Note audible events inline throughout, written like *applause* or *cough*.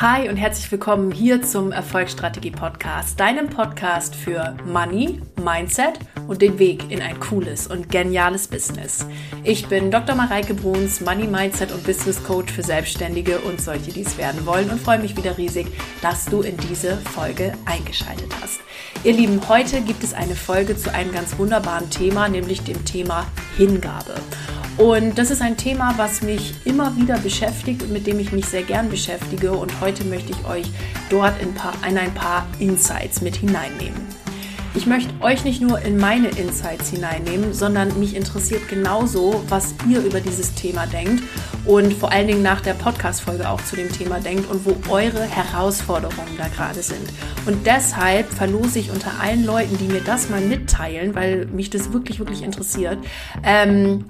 Hi und herzlich willkommen hier zum Erfolgsstrategie Podcast, deinem Podcast für Money, Mindset und den Weg in ein cooles und geniales Business. Ich bin Dr. Mareike Bruns, Money, Mindset und Business Coach für Selbstständige und solche, die es werden wollen und freue mich wieder riesig, dass du in diese Folge eingeschaltet hast. Ihr Lieben, heute gibt es eine Folge zu einem ganz wunderbaren Thema, nämlich dem Thema Hingabe. Und das ist ein Thema, was mich immer wieder beschäftigt und mit dem ich mich sehr gern beschäftige. Und heute möchte ich euch dort in, ein paar Insights mit hineinnehmen. Ich möchte euch nicht nur in meine Insights hineinnehmen, sondern mich interessiert genauso, was ihr über dieses Thema denkt und vor allen Dingen nach der Podcast-Folge auch zu dem Thema denkt und wo eure Herausforderungen da gerade sind. Und deshalb verlose ich unter allen Leuten, die mir das mal mitteilen, weil mich das wirklich, wirklich interessiert, ähm,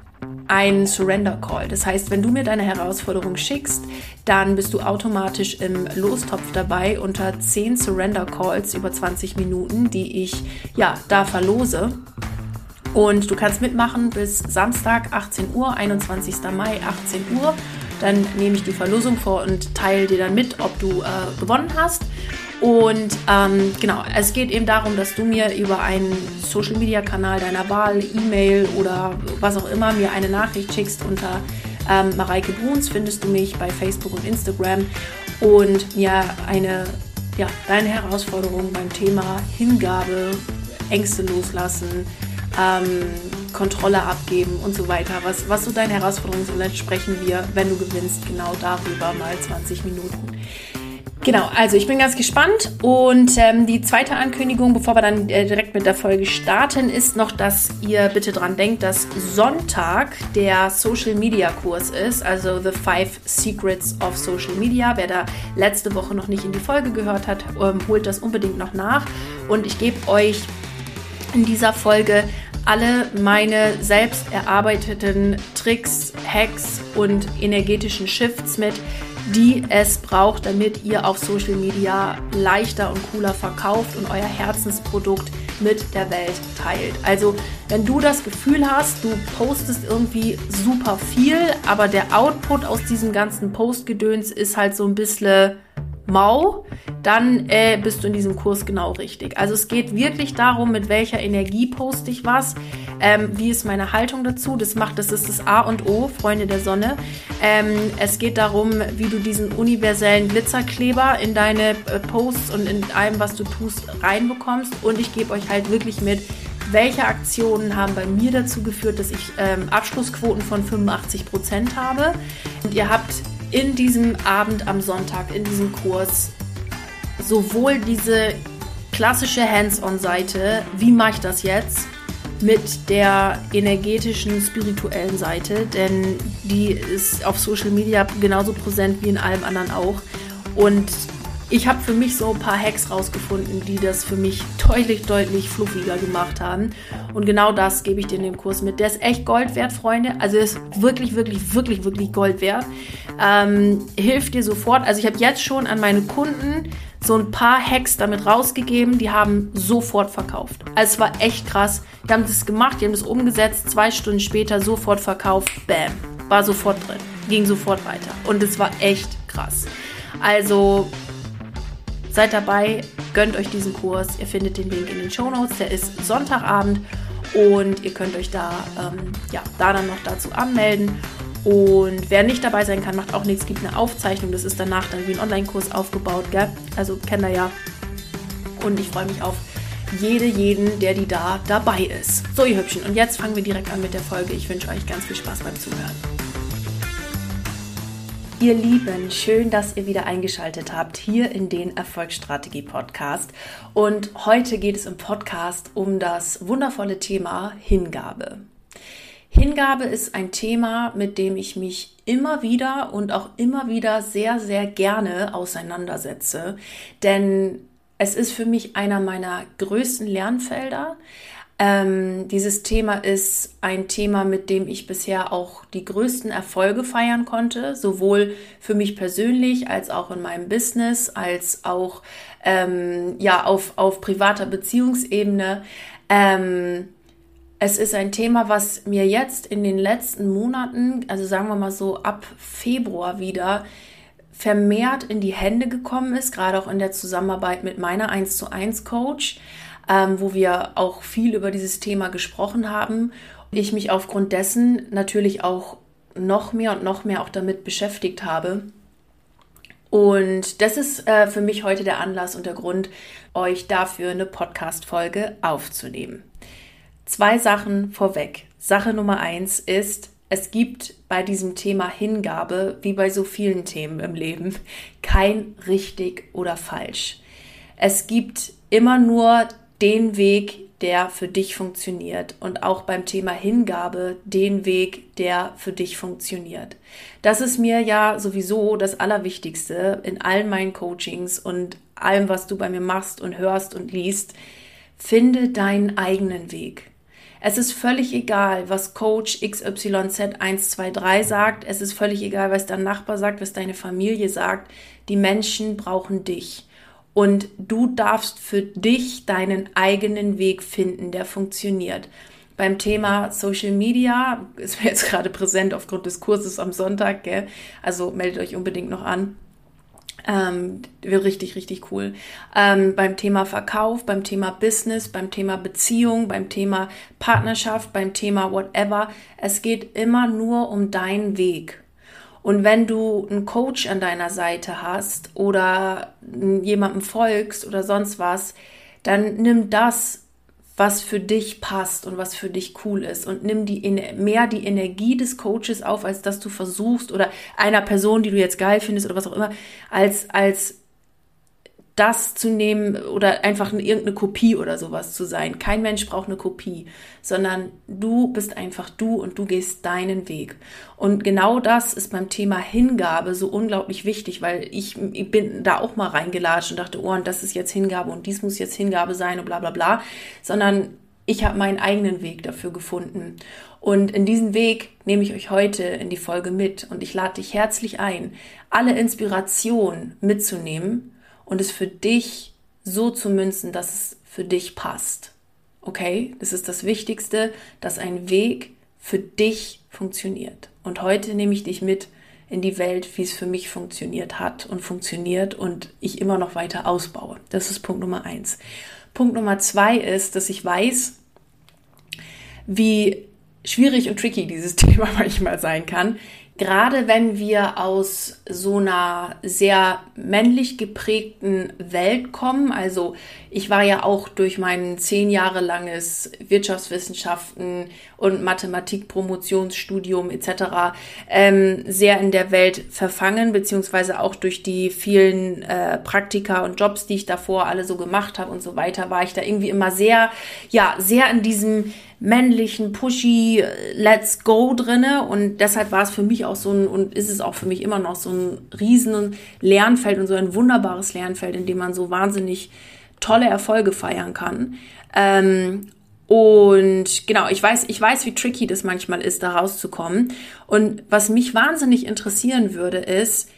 ein Surrender Call. Das heißt, wenn du mir deine Herausforderung schickst, dann bist du automatisch im Lostopf dabei unter 10 Surrender Calls über 20 Minuten, die ich ja da verlose. Und du kannst mitmachen bis Samstag 18 Uhr, 21. Mai 18 Uhr. Dann nehme ich die Verlosung vor und teile dir dann mit, ob du äh, gewonnen hast. Und ähm, genau, es geht eben darum, dass du mir über einen Social Media Kanal deiner Wahl, E-Mail oder was auch immer, mir eine Nachricht schickst unter ähm, Mareike Bruns, findest du mich bei Facebook und Instagram und mir eine, ja, deine Herausforderung beim Thema Hingabe, Ängste loslassen, ähm, Kontrolle abgeben und so weiter. Was, was so deine Herausforderungen sind, sprechen wir, wenn du gewinnst, genau darüber mal 20 Minuten. Genau, also ich bin ganz gespannt und ähm, die zweite Ankündigung, bevor wir dann äh, direkt mit der Folge starten, ist noch, dass ihr bitte dran denkt, dass Sonntag der Social Media Kurs ist, also The Five Secrets of Social Media. Wer da letzte Woche noch nicht in die Folge gehört hat, ähm, holt das unbedingt noch nach und ich gebe euch in dieser Folge alle meine selbst erarbeiteten Tricks, Hacks und energetischen Shifts mit, die es braucht, damit ihr auf Social Media leichter und cooler verkauft und euer Herzensprodukt mit der Welt teilt. Also, wenn du das Gefühl hast, du postest irgendwie super viel, aber der Output aus diesem ganzen Postgedöns ist halt so ein bisschen mau, dann äh, bist du in diesem Kurs genau richtig. Also es geht wirklich darum, mit welcher Energie poste ich was, ähm, wie ist meine Haltung dazu. Das macht, das ist das A und O, Freunde der Sonne. Ähm, es geht darum, wie du diesen universellen Glitzerkleber in deine äh, Posts und in allem, was du tust, reinbekommst. Und ich gebe euch halt wirklich mit, welche Aktionen haben bei mir dazu geführt, dass ich ähm, Abschlussquoten von 85 Prozent habe. Und ihr habt in diesem Abend am Sonntag, in diesem Kurs, sowohl diese klassische Hands-on-Seite, wie mache ich das jetzt, mit der energetischen, spirituellen Seite, denn die ist auf Social Media genauso präsent wie in allem anderen auch. Und ich habe für mich so ein paar Hacks rausgefunden, die das für mich deutlich, deutlich fluffiger gemacht haben. Und genau das gebe ich dir in dem Kurs mit. Der ist echt Gold wert, Freunde. Also ist wirklich, wirklich, wirklich, wirklich Gold wert. Ähm, hilft dir sofort. Also ich habe jetzt schon an meine Kunden so ein paar Hacks damit rausgegeben, die haben sofort verkauft. Also es war echt krass. Die haben das gemacht, die haben das umgesetzt, zwei Stunden später sofort verkauft, bam, war sofort drin, ging sofort weiter. Und es war echt krass. Also Seid dabei, gönnt euch diesen Kurs. Ihr findet den Link in den Show Notes. Der ist Sonntagabend und ihr könnt euch da, ähm, ja, da dann noch dazu anmelden. Und wer nicht dabei sein kann, macht auch nichts. Es gibt eine Aufzeichnung. Das ist danach dann wie ein Online-Kurs aufgebaut, gell? Also kennt ihr ja. Und ich freue mich auf jede, jeden, der die da dabei ist. So, ihr Hübschen. Und jetzt fangen wir direkt an mit der Folge. Ich wünsche euch ganz viel Spaß beim Zuhören. Ihr Lieben, schön, dass ihr wieder eingeschaltet habt hier in den Erfolgsstrategie Podcast. Und heute geht es im Podcast um das wundervolle Thema Hingabe. Hingabe ist ein Thema, mit dem ich mich immer wieder und auch immer wieder sehr, sehr gerne auseinandersetze. Denn es ist für mich einer meiner größten Lernfelder. Ähm, dieses Thema ist ein Thema, mit dem ich bisher auch die größten Erfolge feiern konnte, sowohl für mich persönlich als auch in meinem Business, als auch ähm, ja auf, auf privater Beziehungsebene. Ähm, es ist ein Thema, was mir jetzt in den letzten Monaten, also sagen wir mal so ab Februar wieder, vermehrt in die Hände gekommen ist, gerade auch in der Zusammenarbeit mit meiner 1 zu 1 Coach, ähm, wo wir auch viel über dieses Thema gesprochen haben. Ich mich aufgrund dessen natürlich auch noch mehr und noch mehr auch damit beschäftigt habe. Und das ist äh, für mich heute der Anlass und der Grund, euch dafür eine Podcast-Folge aufzunehmen. Zwei Sachen vorweg. Sache Nummer eins ist, es gibt bei diesem Thema Hingabe, wie bei so vielen Themen im Leben, kein richtig oder falsch. Es gibt immer nur den Weg, der für dich funktioniert und auch beim Thema Hingabe den Weg, der für dich funktioniert. Das ist mir ja sowieso das Allerwichtigste in allen meinen Coachings und allem, was du bei mir machst und hörst und liest. Finde deinen eigenen Weg. Es ist völlig egal, was Coach XYZ123 sagt. Es ist völlig egal, was dein Nachbar sagt, was deine Familie sagt. Die Menschen brauchen dich. Und du darfst für dich deinen eigenen Weg finden, der funktioniert. Beim Thema Social Media *laughs* ist mir jetzt gerade präsent aufgrund des Kurses am Sonntag, gell? also meldet euch unbedingt noch an. Ähm, wird richtig, richtig cool. Ähm, beim Thema Verkauf, beim Thema Business, beim Thema Beziehung, beim Thema Partnerschaft, beim Thema whatever. Es geht immer nur um deinen Weg. Und wenn du einen Coach an deiner Seite hast oder jemandem folgst oder sonst was, dann nimm das, was für dich passt und was für dich cool ist. Und nimm die mehr die Energie des Coaches auf, als dass du versuchst oder einer Person, die du jetzt geil findest oder was auch immer, als als das zu nehmen oder einfach irgendeine Kopie oder sowas zu sein. Kein Mensch braucht eine Kopie, sondern du bist einfach du und du gehst deinen Weg. Und genau das ist beim Thema Hingabe so unglaublich wichtig, weil ich, ich bin da auch mal reingelatscht und dachte, oh, und das ist jetzt Hingabe und dies muss jetzt Hingabe sein und bla bla bla, sondern ich habe meinen eigenen Weg dafür gefunden. Und in diesen Weg nehme ich euch heute in die Folge mit und ich lade dich herzlich ein, alle Inspiration mitzunehmen und es für dich so zu münzen, dass es für dich passt. Okay, das ist das Wichtigste, dass ein Weg für dich funktioniert. Und heute nehme ich dich mit in die Welt, wie es für mich funktioniert hat und funktioniert und ich immer noch weiter ausbaue. Das ist Punkt Nummer eins. Punkt Nummer zwei ist, dass ich weiß, wie schwierig und tricky dieses *laughs* Thema manchmal sein kann gerade wenn wir aus so einer sehr männlich geprägten Welt kommen, also ich war ja auch durch mein zehn Jahre langes Wirtschaftswissenschaften und Mathematik-Promotionsstudium etc. Ähm, sehr in der Welt verfangen, beziehungsweise auch durch die vielen äh, Praktika und Jobs, die ich davor alle so gemacht habe und so weiter, war ich da irgendwie immer sehr, ja, sehr in diesem männlichen, pushy Let's Go drinne und deshalb war es für mich auch so ein und ist es auch für mich immer noch so ein riesen Lernfeld und so ein wunderbares Lernfeld, in dem man so wahnsinnig tolle Erfolge feiern kann. Ähm, und genau, ich weiß, ich weiß, wie tricky das manchmal ist, da rauszukommen. Und was mich wahnsinnig interessieren würde, ist,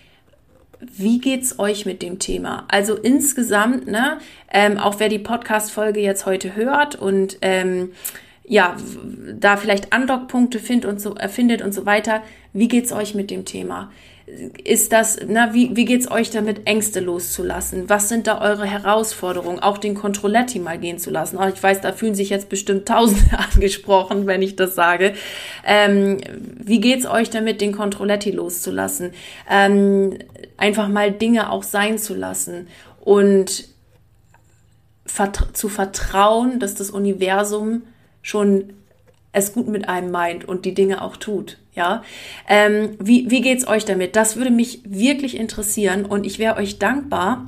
wie geht's euch mit dem Thema? Also insgesamt, ne, ähm, auch wer die Podcast-Folge jetzt heute hört und ähm, ja, da vielleicht Andockpunkte findet und so, äh, findet und so weiter. Wie geht's euch mit dem Thema? Ist das, na, wie, wie geht's euch damit, Ängste loszulassen? Was sind da eure Herausforderungen? Auch den Controletti mal gehen zu lassen. Oh, ich weiß, da fühlen sich jetzt bestimmt Tausende *laughs* angesprochen, wenn ich das sage. Ähm, wie geht's euch damit, den Controletti loszulassen? Ähm, einfach mal Dinge auch sein zu lassen und zu vertrauen, dass das Universum schon es gut mit einem meint und die Dinge auch tut. Ja, ähm, wie, wie geht's euch damit? Das würde mich wirklich interessieren und ich wäre euch dankbar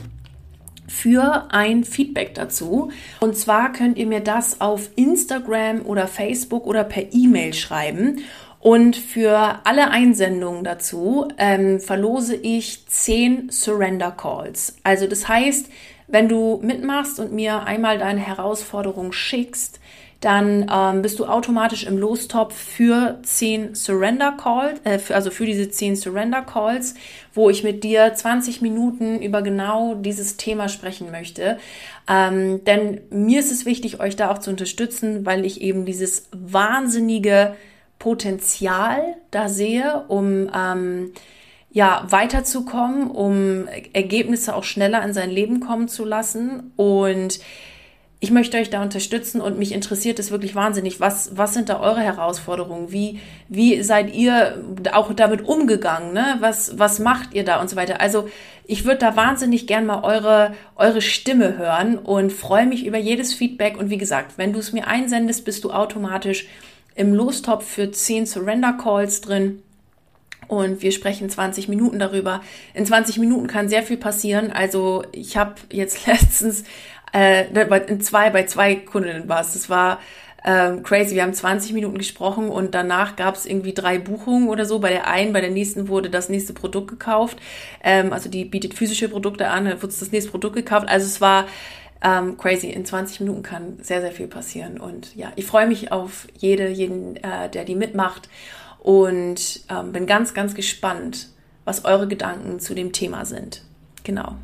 für ein Feedback dazu. Und zwar könnt ihr mir das auf Instagram oder Facebook oder per E-Mail schreiben. Und für alle Einsendungen dazu ähm, verlose ich zehn Surrender Calls. Also das heißt, wenn du mitmachst und mir einmal deine Herausforderung schickst, dann ähm, bist du automatisch im Lostopf für 10 Surrender Calls, äh, für, also für diese 10 Surrender Calls, wo ich mit dir 20 Minuten über genau dieses Thema sprechen möchte. Ähm, denn mir ist es wichtig, euch da auch zu unterstützen, weil ich eben dieses wahnsinnige Potenzial da sehe, um ähm, ja, weiterzukommen, um Ergebnisse auch schneller in sein Leben kommen zu lassen. Und ich möchte euch da unterstützen und mich interessiert es wirklich wahnsinnig. Was, was sind da eure Herausforderungen? Wie, wie seid ihr auch damit umgegangen? Ne? Was, was macht ihr da und so weiter? Also ich würde da wahnsinnig gern mal eure, eure Stimme hören und freue mich über jedes Feedback. Und wie gesagt, wenn du es mir einsendest, bist du automatisch im Lostopf für 10 Surrender Calls drin und wir sprechen 20 Minuten darüber. In 20 Minuten kann sehr viel passieren. Also ich habe jetzt *laughs* letztens äh, in zwei, bei zwei Kundinnen war es. Das war ähm, crazy. Wir haben 20 Minuten gesprochen und danach gab es irgendwie drei Buchungen oder so. Bei der einen, bei der nächsten wurde das nächste Produkt gekauft. Ähm, also die bietet physische Produkte an, dann wurde das nächste Produkt gekauft. Also es war ähm, crazy. In 20 Minuten kann sehr, sehr viel passieren. Und ja, ich freue mich auf jede, jeden, äh, der die mitmacht und ähm, bin ganz, ganz gespannt, was eure Gedanken zu dem Thema sind. Genau.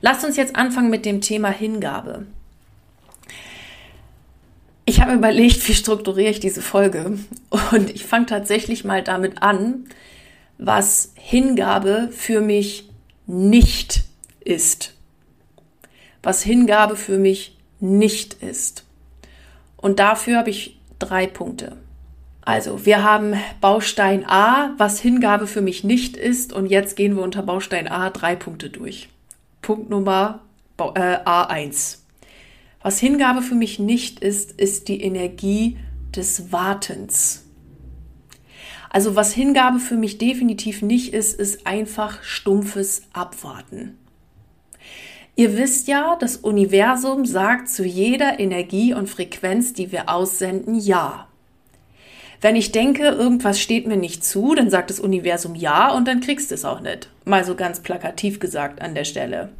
Lasst uns jetzt anfangen mit dem Thema Hingabe. Ich habe überlegt, wie strukturiere ich diese Folge und ich fange tatsächlich mal damit an, was Hingabe für mich nicht ist. Was Hingabe für mich nicht ist. Und dafür habe ich drei Punkte. Also, wir haben Baustein A, was Hingabe für mich nicht ist. Und jetzt gehen wir unter Baustein A drei Punkte durch. Punkt Nummer äh, A1. Was Hingabe für mich nicht ist, ist die Energie des Wartens. Also was Hingabe für mich definitiv nicht ist, ist einfach stumpfes Abwarten. Ihr wisst ja, das Universum sagt zu jeder Energie und Frequenz, die wir aussenden, ja. Wenn ich denke, irgendwas steht mir nicht zu, dann sagt das Universum ja und dann kriegst du es auch nicht. Mal so ganz plakativ gesagt an der Stelle.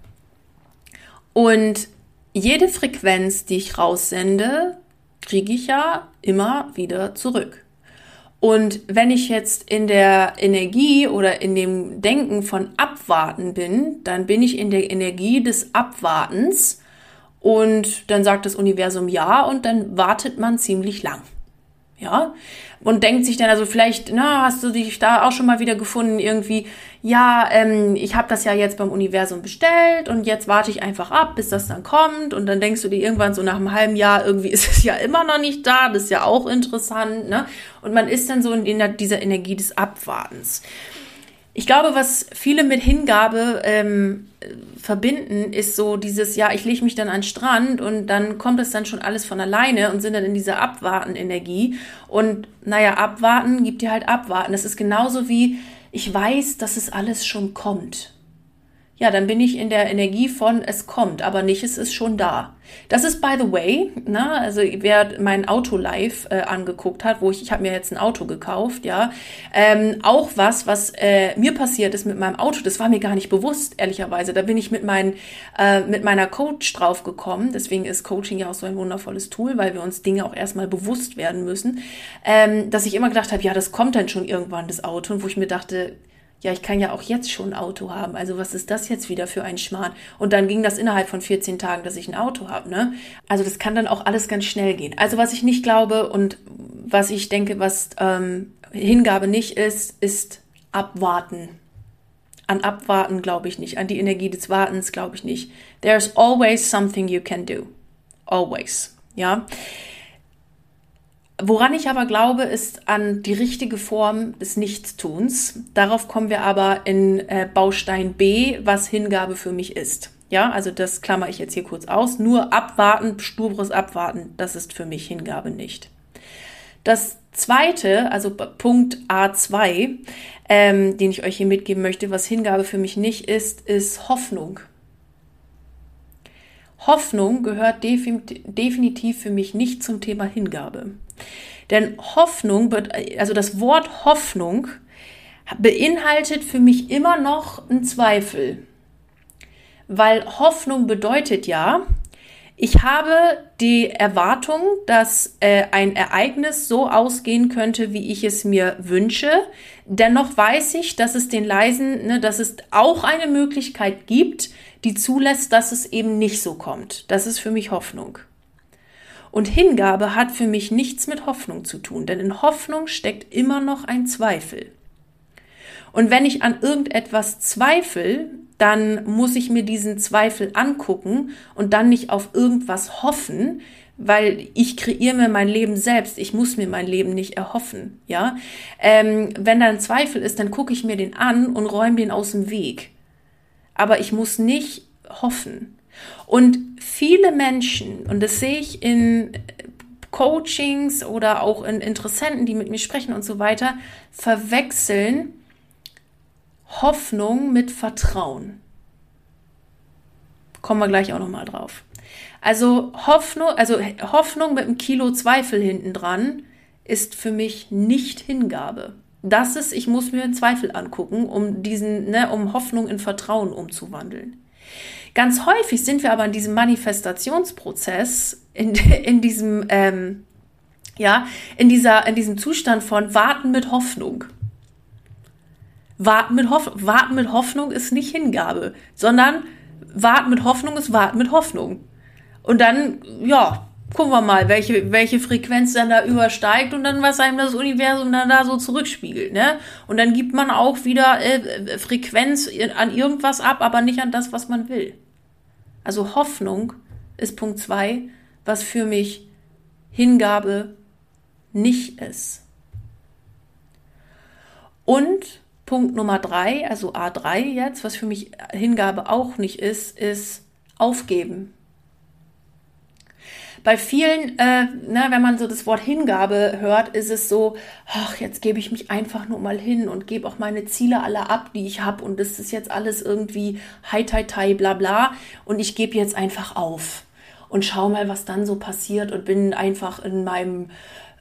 Und jede Frequenz, die ich raussende, kriege ich ja immer wieder zurück. Und wenn ich jetzt in der Energie oder in dem Denken von Abwarten bin, dann bin ich in der Energie des Abwartens und dann sagt das Universum ja und dann wartet man ziemlich lang. Ja, und denkt sich dann also vielleicht, na, hast du dich da auch schon mal wieder gefunden irgendwie, ja, ähm, ich habe das ja jetzt beim Universum bestellt und jetzt warte ich einfach ab, bis das dann kommt und dann denkst du dir irgendwann so nach einem halben Jahr, irgendwie *laughs* ist es ja immer noch nicht da, das ist ja auch interessant, ne? Und man ist dann so in dieser Energie des Abwartens. Ich glaube, was viele mit Hingabe ähm, verbinden, ist so dieses, ja, ich lege mich dann an den Strand und dann kommt es dann schon alles von alleine und sind dann in dieser Abwarten-Energie. Und naja, abwarten gibt dir halt abwarten. Das ist genauso wie, ich weiß, dass es alles schon kommt ja, dann bin ich in der Energie von es kommt, aber nicht es ist schon da. Das ist by the way, ne, also wer mein Auto live äh, angeguckt hat, wo ich ich habe mir jetzt ein Auto gekauft, ja, ähm, auch was, was äh, mir passiert ist mit meinem Auto, das war mir gar nicht bewusst, ehrlicherweise. Da bin ich mit meinen äh, mit meiner Coach drauf gekommen. Deswegen ist Coaching ja auch so ein wundervolles Tool, weil wir uns Dinge auch erstmal bewusst werden müssen, ähm, dass ich immer gedacht habe, ja, das kommt dann schon irgendwann das Auto, und wo ich mir dachte ja, ich kann ja auch jetzt schon ein Auto haben. Also was ist das jetzt wieder für ein Schmarrn? Und dann ging das innerhalb von 14 Tagen, dass ich ein Auto habe. Ne? Also das kann dann auch alles ganz schnell gehen. Also was ich nicht glaube und was ich denke, was ähm, Hingabe nicht ist, ist abwarten. An Abwarten glaube ich nicht. An die Energie des Wartens glaube ich nicht. There's always something you can do. Always. Ja. Woran ich aber glaube, ist an die richtige Form des Nichtstuns. Darauf kommen wir aber in äh, Baustein B, was Hingabe für mich ist. Ja, also das klammer ich jetzt hier kurz aus. Nur abwarten, stures Abwarten, das ist für mich Hingabe nicht. Das zweite, also Punkt A2, ähm, den ich euch hier mitgeben möchte, was Hingabe für mich nicht ist, ist Hoffnung. Hoffnung gehört definitiv für mich nicht zum Thema Hingabe. Denn Hoffnung, also das Wort Hoffnung beinhaltet für mich immer noch einen Zweifel. Weil Hoffnung bedeutet ja, ich habe die Erwartung, dass äh, ein Ereignis so ausgehen könnte, wie ich es mir wünsche. Dennoch weiß ich, dass es den leisen, ne, dass es auch eine Möglichkeit gibt, die zulässt, dass es eben nicht so kommt. Das ist für mich Hoffnung. Und Hingabe hat für mich nichts mit Hoffnung zu tun, denn in Hoffnung steckt immer noch ein Zweifel. Und wenn ich an irgendetwas zweifle, dann muss ich mir diesen Zweifel angucken und dann nicht auf irgendwas hoffen, weil ich kreiere mir mein Leben selbst. Ich muss mir mein Leben nicht erhoffen. Ja, ähm, wenn da ein Zweifel ist, dann gucke ich mir den an und räume den aus dem Weg. Aber ich muss nicht hoffen. Und viele Menschen, und das sehe ich in Coachings oder auch in Interessenten, die mit mir sprechen und so weiter, verwechseln Hoffnung mit Vertrauen. Kommen wir gleich auch noch mal drauf. Also Hoffnung, also Hoffnung mit einem Kilo Zweifel hinten dran ist für mich nicht Hingabe. Das ist, ich muss mir einen Zweifel angucken, um diesen, ne, um Hoffnung in Vertrauen umzuwandeln. Ganz häufig sind wir aber in diesem Manifestationsprozess, in, *laughs* in diesem, ähm, ja, in dieser, in diesem Zustand von Warten mit Hoffnung. Warten mit, Hoff Warten mit Hoffnung ist nicht Hingabe, sondern Warten mit Hoffnung ist Warten mit Hoffnung. Und dann, ja, gucken wir mal, welche, welche Frequenz dann da übersteigt und dann, was einem das Universum dann da so zurückspiegelt, ne? Und dann gibt man auch wieder äh, Frequenz an irgendwas ab, aber nicht an das, was man will. Also Hoffnung ist Punkt zwei, was für mich Hingabe nicht ist. Und Punkt Nummer drei, also A3 jetzt, was für mich Hingabe auch nicht ist, ist aufgeben. Bei vielen, äh, ne, wenn man so das Wort Hingabe hört, ist es so, ach, jetzt gebe ich mich einfach nur mal hin und gebe auch meine Ziele alle ab, die ich habe und das ist jetzt alles irgendwie hi tai tai bla bla und ich gebe jetzt einfach auf und schau mal, was dann so passiert und bin einfach in meinem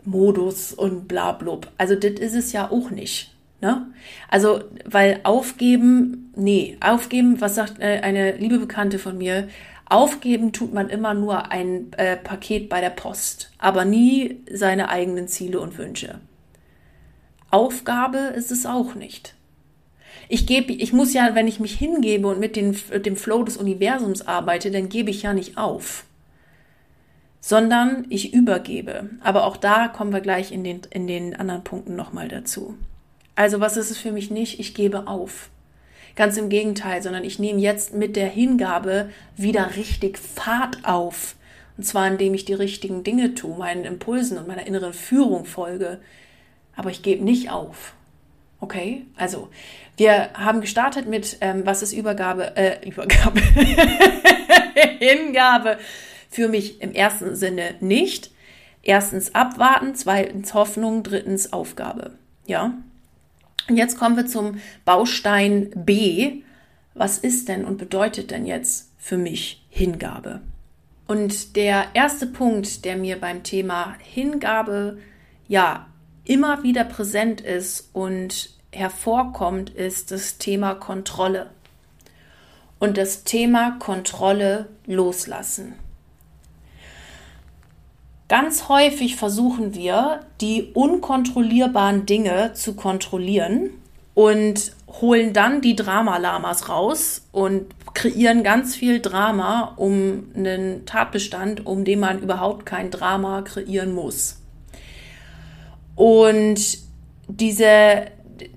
Modus und bla blub. Also das ist es ja auch nicht. Ne? Also, weil aufgeben, nee, aufgeben, was sagt äh, eine liebe Bekannte von mir, aufgeben tut man immer nur ein äh, Paket bei der Post, aber nie seine eigenen Ziele und Wünsche. Aufgabe ist es auch nicht. Ich gebe, ich muss ja, wenn ich mich hingebe und mit, den, dem Flow des Universums arbeite, dann gebe ich ja nicht auf, sondern ich übergebe. Aber auch da kommen wir gleich in den, in den anderen Punkten nochmal dazu. Also was ist es für mich nicht? Ich gebe auf. Ganz im Gegenteil, sondern ich nehme jetzt mit der Hingabe wieder richtig Fahrt auf. Und zwar indem ich die richtigen Dinge tue, meinen Impulsen und meiner inneren Führung folge. Aber ich gebe nicht auf. Okay? Also, wir haben gestartet mit, ähm, was ist Übergabe, äh, Übergabe, *laughs* Hingabe für mich im ersten Sinne nicht. Erstens abwarten, zweitens Hoffnung, drittens Aufgabe. Ja? Und jetzt kommen wir zum Baustein B. Was ist denn und bedeutet denn jetzt für mich Hingabe? Und der erste Punkt, der mir beim Thema Hingabe ja immer wieder präsent ist und hervorkommt, ist das Thema Kontrolle. Und das Thema Kontrolle loslassen. Ganz häufig versuchen wir, die unkontrollierbaren Dinge zu kontrollieren und holen dann die Dramalamas raus und kreieren ganz viel Drama um einen Tatbestand, um den man überhaupt kein Drama kreieren muss. Und diese,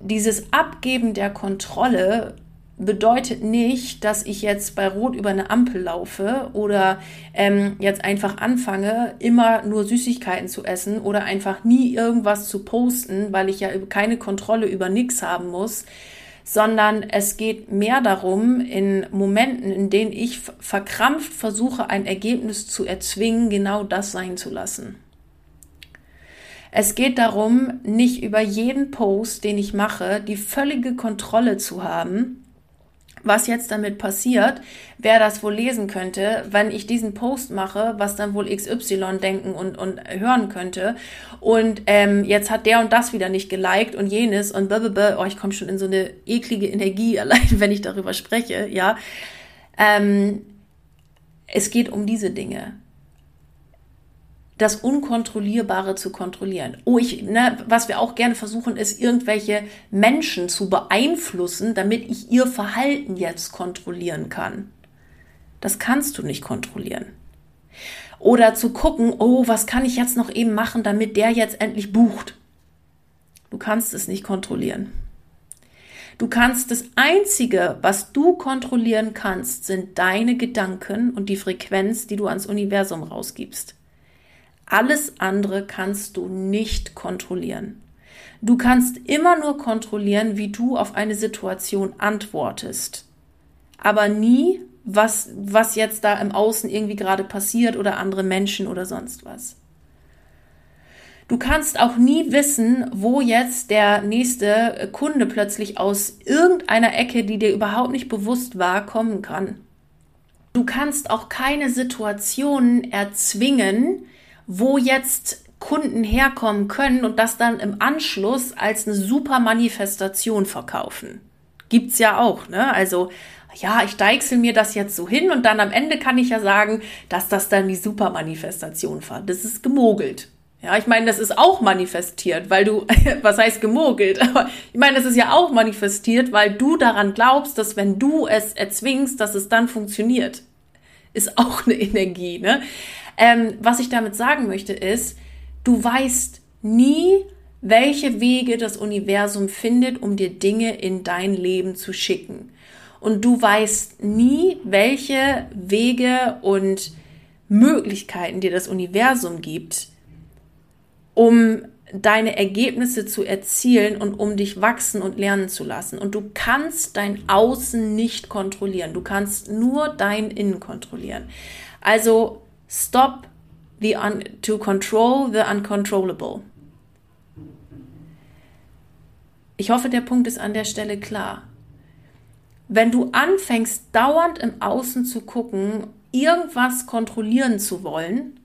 dieses Abgeben der Kontrolle bedeutet nicht, dass ich jetzt bei Rot über eine Ampel laufe oder ähm, jetzt einfach anfange, immer nur Süßigkeiten zu essen oder einfach nie irgendwas zu posten, weil ich ja keine Kontrolle über nichts haben muss, sondern es geht mehr darum, in Momenten, in denen ich verkrampft versuche, ein Ergebnis zu erzwingen, genau das sein zu lassen. Es geht darum, nicht über jeden Post, den ich mache, die völlige Kontrolle zu haben, was jetzt damit passiert, wer das wohl lesen könnte, wenn ich diesen Post mache, was dann wohl XY denken und, und hören könnte. Und ähm, jetzt hat der und das wieder nicht geliked und jenes und blablabla. Oh, ich komme schon in so eine eklige Energie, *laughs* allein wenn ich darüber spreche, ja. Ähm, es geht um diese Dinge das Unkontrollierbare zu kontrollieren. Oh, ich, ne, was wir auch gerne versuchen, ist, irgendwelche Menschen zu beeinflussen, damit ich ihr Verhalten jetzt kontrollieren kann. Das kannst du nicht kontrollieren. Oder zu gucken, oh, was kann ich jetzt noch eben machen, damit der jetzt endlich bucht. Du kannst es nicht kontrollieren. Du kannst das Einzige, was du kontrollieren kannst, sind deine Gedanken und die Frequenz, die du ans Universum rausgibst. Alles andere kannst du nicht kontrollieren. Du kannst immer nur kontrollieren, wie du auf eine Situation antwortest, aber nie, was, was jetzt da im Außen irgendwie gerade passiert oder andere Menschen oder sonst was. Du kannst auch nie wissen, wo jetzt der nächste Kunde plötzlich aus irgendeiner Ecke, die dir überhaupt nicht bewusst war, kommen kann. Du kannst auch keine Situationen erzwingen, wo jetzt Kunden herkommen können und das dann im Anschluss als eine super Manifestation verkaufen. Gibt's ja auch, ne? Also, ja, ich deichsel mir das jetzt so hin und dann am Ende kann ich ja sagen, dass das dann die super Manifestation war. Das ist gemogelt. Ja, ich meine, das ist auch manifestiert, weil du, *laughs* was heißt gemogelt? Aber ich meine, das ist ja auch manifestiert, weil du daran glaubst, dass wenn du es erzwingst, dass es dann funktioniert. Ist auch eine Energie, ne? Ähm, was ich damit sagen möchte ist, du weißt nie, welche Wege das Universum findet, um dir Dinge in dein Leben zu schicken. Und du weißt nie, welche Wege und Möglichkeiten dir das Universum gibt, um deine Ergebnisse zu erzielen und um dich wachsen und lernen zu lassen. Und du kannst dein Außen nicht kontrollieren. Du kannst nur dein Innen kontrollieren. Also stop the un to control the uncontrollable. Ich hoffe, der Punkt ist an der Stelle klar. Wenn du anfängst, dauernd im Außen zu gucken, irgendwas kontrollieren zu wollen,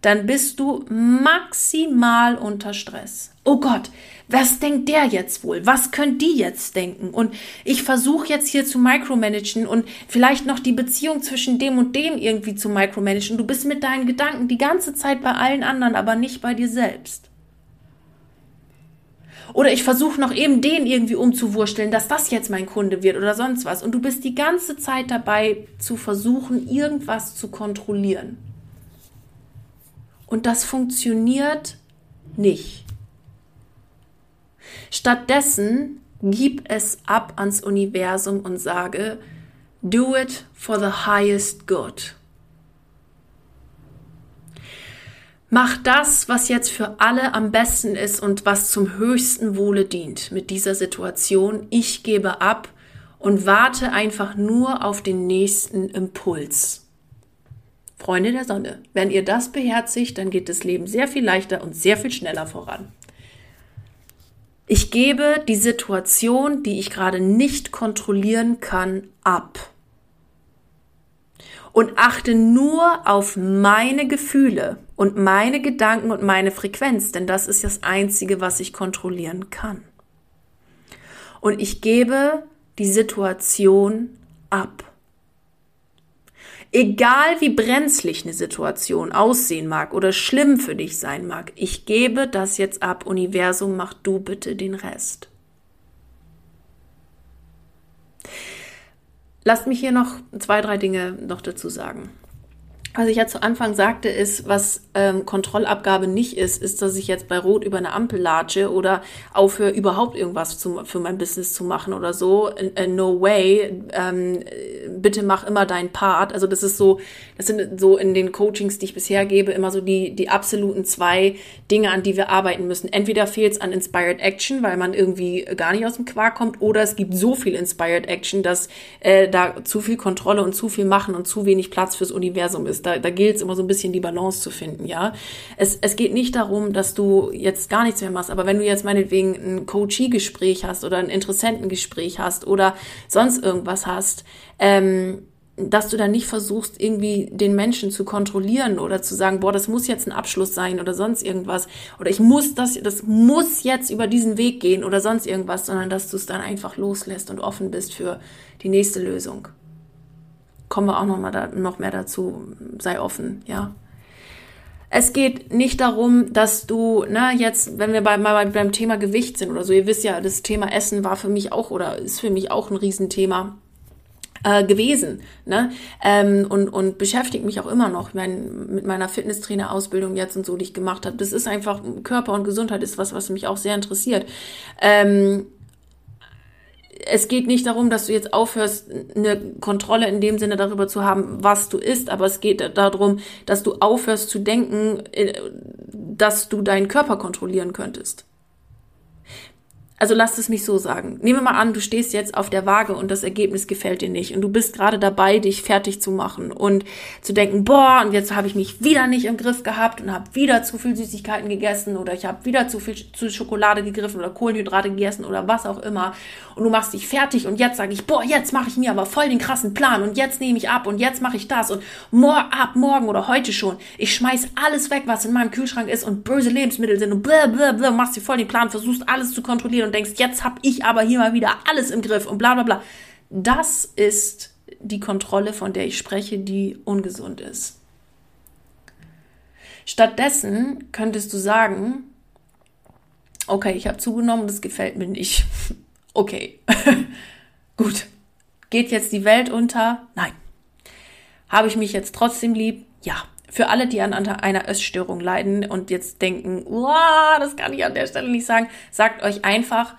dann bist du maximal unter Stress. Oh Gott, was denkt der jetzt wohl? Was können die jetzt denken? Und ich versuche jetzt hier zu micromanagen und vielleicht noch die Beziehung zwischen dem und dem irgendwie zu micromanagen. Du bist mit deinen Gedanken die ganze Zeit bei allen anderen, aber nicht bei dir selbst. Oder ich versuche noch eben den irgendwie umzuwursteln, dass das jetzt mein Kunde wird oder sonst was. Und du bist die ganze Zeit dabei zu versuchen, irgendwas zu kontrollieren. Und das funktioniert nicht. Stattdessen gib es ab ans Universum und sage, do it for the highest good. Mach das, was jetzt für alle am besten ist und was zum höchsten Wohle dient mit dieser Situation. Ich gebe ab und warte einfach nur auf den nächsten Impuls. Freunde der Sonne, wenn ihr das beherzigt, dann geht das Leben sehr viel leichter und sehr viel schneller voran. Ich gebe die Situation, die ich gerade nicht kontrollieren kann, ab. Und achte nur auf meine Gefühle und meine Gedanken und meine Frequenz, denn das ist das Einzige, was ich kontrollieren kann. Und ich gebe die Situation ab. Egal wie brenzlig eine Situation aussehen mag oder schlimm für dich sein mag, ich gebe das jetzt ab. Universum, mach du bitte den Rest. Lasst mich hier noch zwei, drei Dinge noch dazu sagen was ich ja zu Anfang sagte, ist, was ähm, Kontrollabgabe nicht ist, ist, dass ich jetzt bei Rot über eine Ampel latsche oder aufhöre, überhaupt irgendwas zu, für mein Business zu machen oder so. Uh, no way. Ähm, bitte mach immer deinen Part. Also das ist so, das sind so in den Coachings, die ich bisher gebe, immer so die, die absoluten zwei Dinge, an die wir arbeiten müssen. Entweder fehlt es an Inspired Action, weil man irgendwie gar nicht aus dem Quark kommt, oder es gibt so viel Inspired Action, dass äh, da zu viel Kontrolle und zu viel machen und zu wenig Platz fürs Universum ist da, da gilt es immer so ein bisschen die Balance zu finden, ja. Es, es geht nicht darum, dass du jetzt gar nichts mehr machst, aber wenn du jetzt meinetwegen ein Coachie-Gespräch hast oder ein Interessentengespräch hast oder sonst irgendwas hast, ähm, dass du dann nicht versuchst, irgendwie den Menschen zu kontrollieren oder zu sagen, boah, das muss jetzt ein Abschluss sein oder sonst irgendwas. Oder ich muss das, das muss jetzt über diesen Weg gehen oder sonst irgendwas, sondern dass du es dann einfach loslässt und offen bist für die nächste Lösung kommen wir auch noch, mal da, noch mehr dazu, sei offen, ja. Es geht nicht darum, dass du, na, ne, jetzt, wenn wir bei, mal beim Thema Gewicht sind oder so, ihr wisst ja, das Thema Essen war für mich auch oder ist für mich auch ein Riesenthema äh, gewesen, ne? Ähm, und, und beschäftigt mich auch immer noch mein, mit meiner Fitnesstrainer-Ausbildung jetzt und so, die ich gemacht habe. Das ist einfach, Körper und Gesundheit ist was, was mich auch sehr interessiert. Ähm, es geht nicht darum, dass du jetzt aufhörst, eine Kontrolle in dem Sinne darüber zu haben, was du isst, aber es geht darum, dass du aufhörst zu denken, äh, dass du deinen Körper kontrollieren könntest. Also lass es mich so sagen. Nehmen wir mal an, du stehst jetzt auf der Waage und das Ergebnis gefällt dir nicht und du bist gerade dabei, dich fertig zu machen und zu denken, boah, und jetzt habe ich mich wieder nicht im Griff gehabt und habe wieder zu viel Süßigkeiten gegessen oder ich habe wieder zu viel zu Schokolade gegriffen oder Kohlenhydrate gegessen oder was auch immer und du machst dich fertig und jetzt sage ich, boah, jetzt mache ich mir aber voll den krassen Plan und jetzt nehme ich ab und jetzt mache ich das und mor ab morgen oder heute schon, ich schmeiß alles weg, was in meinem Kühlschrank ist und böse Lebensmittel sind und blablabla, machst dir voll den Plan, versuchst alles zu kontrollieren und denkst, jetzt habe ich aber hier mal wieder alles im Griff und bla bla bla. Das ist die Kontrolle, von der ich spreche, die ungesund ist. Stattdessen könntest du sagen, okay, ich habe zugenommen, das gefällt mir nicht. *laughs* okay, *laughs* gut. Geht jetzt die Welt unter? Nein. Habe ich mich jetzt trotzdem lieb? Ja. Für alle, die an einer Essstörung leiden und jetzt denken, das kann ich an der Stelle nicht sagen, sagt euch einfach,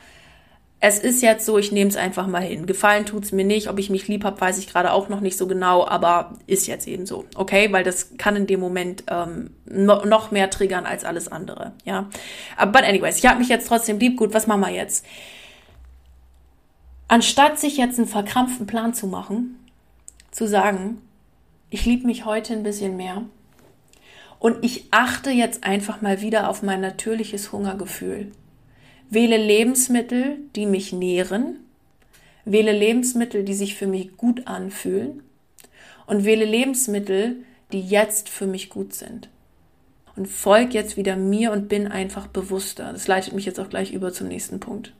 es ist jetzt so, ich nehme es einfach mal hin. Gefallen tut es mir nicht. Ob ich mich lieb habe, weiß ich gerade auch noch nicht so genau, aber ist jetzt eben so. Okay, weil das kann in dem Moment ähm, no, noch mehr triggern als alles andere. Ja. But anyways, ich habe mich jetzt trotzdem lieb. Gut, was machen wir jetzt? Anstatt sich jetzt einen verkrampften Plan zu machen, zu sagen, ich liebe mich heute ein bisschen mehr und ich achte jetzt einfach mal wieder auf mein natürliches Hungergefühl. Wähle Lebensmittel, die mich nähren. Wähle Lebensmittel, die sich für mich gut anfühlen. Und wähle Lebensmittel, die jetzt für mich gut sind. Und folg jetzt wieder mir und bin einfach bewusster. Das leitet mich jetzt auch gleich über zum nächsten Punkt.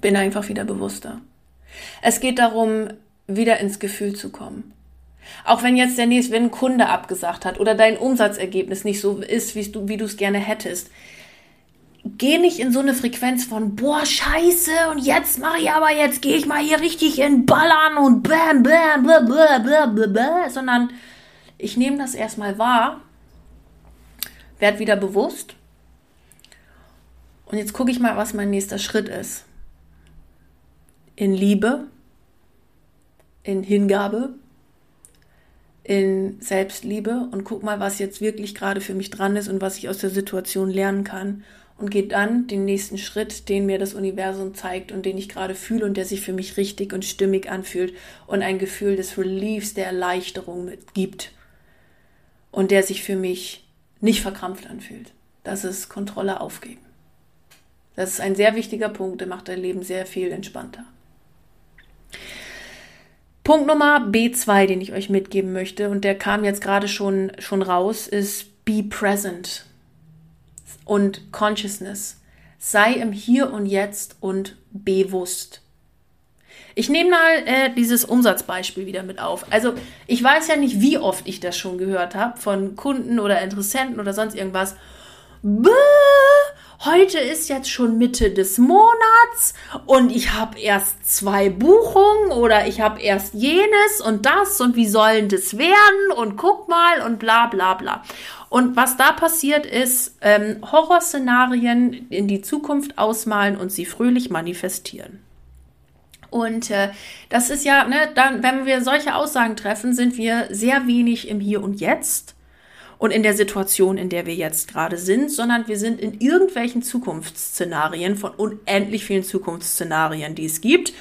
Bin einfach wieder bewusster. Es geht darum, wieder ins Gefühl zu kommen. Auch wenn jetzt der nächste, wenn ein Kunde abgesagt hat oder dein Umsatzergebnis nicht so ist, wie du, wie es gerne hättest, geh nicht in so eine Frequenz von, boah, scheiße, und jetzt mache ich aber, jetzt gehe ich mal hier richtig in Ballern und bam, bam, bam, bam, bam, bam, sondern ich nehme das erstmal wahr, werde wieder bewusst und jetzt gucke ich mal, was mein nächster Schritt ist. In Liebe, in Hingabe, in Selbstliebe und guck mal, was jetzt wirklich gerade für mich dran ist und was ich aus der Situation lernen kann und gehe dann den nächsten Schritt, den mir das Universum zeigt und den ich gerade fühle und der sich für mich richtig und stimmig anfühlt und ein Gefühl des Reliefs, der Erleichterung gibt und der sich für mich nicht verkrampft anfühlt. Das ist Kontrolle aufgeben. Das ist ein sehr wichtiger Punkt, der macht dein Leben sehr viel entspannter. Punkt Nummer B2, den ich euch mitgeben möchte, und der kam jetzt gerade schon, schon raus, ist Be Present und Consciousness. Sei im Hier und Jetzt und bewusst. Ich nehme mal äh, dieses Umsatzbeispiel wieder mit auf. Also ich weiß ja nicht, wie oft ich das schon gehört habe von Kunden oder Interessenten oder sonst irgendwas. Bäh, heute ist jetzt schon Mitte des Monats und ich habe erst zwei Buchungen oder ich habe erst jenes und das und wie sollen das werden und guck mal und bla bla bla. Und was da passiert ist, ähm, Horrorszenarien in die Zukunft ausmalen und sie fröhlich manifestieren. Und äh, das ist ja, ne, dann, wenn wir solche Aussagen treffen, sind wir sehr wenig im Hier und Jetzt und in der Situation, in der wir jetzt gerade sind, sondern wir sind in irgendwelchen Zukunftsszenarien von unendlich vielen Zukunftsszenarien, die es gibt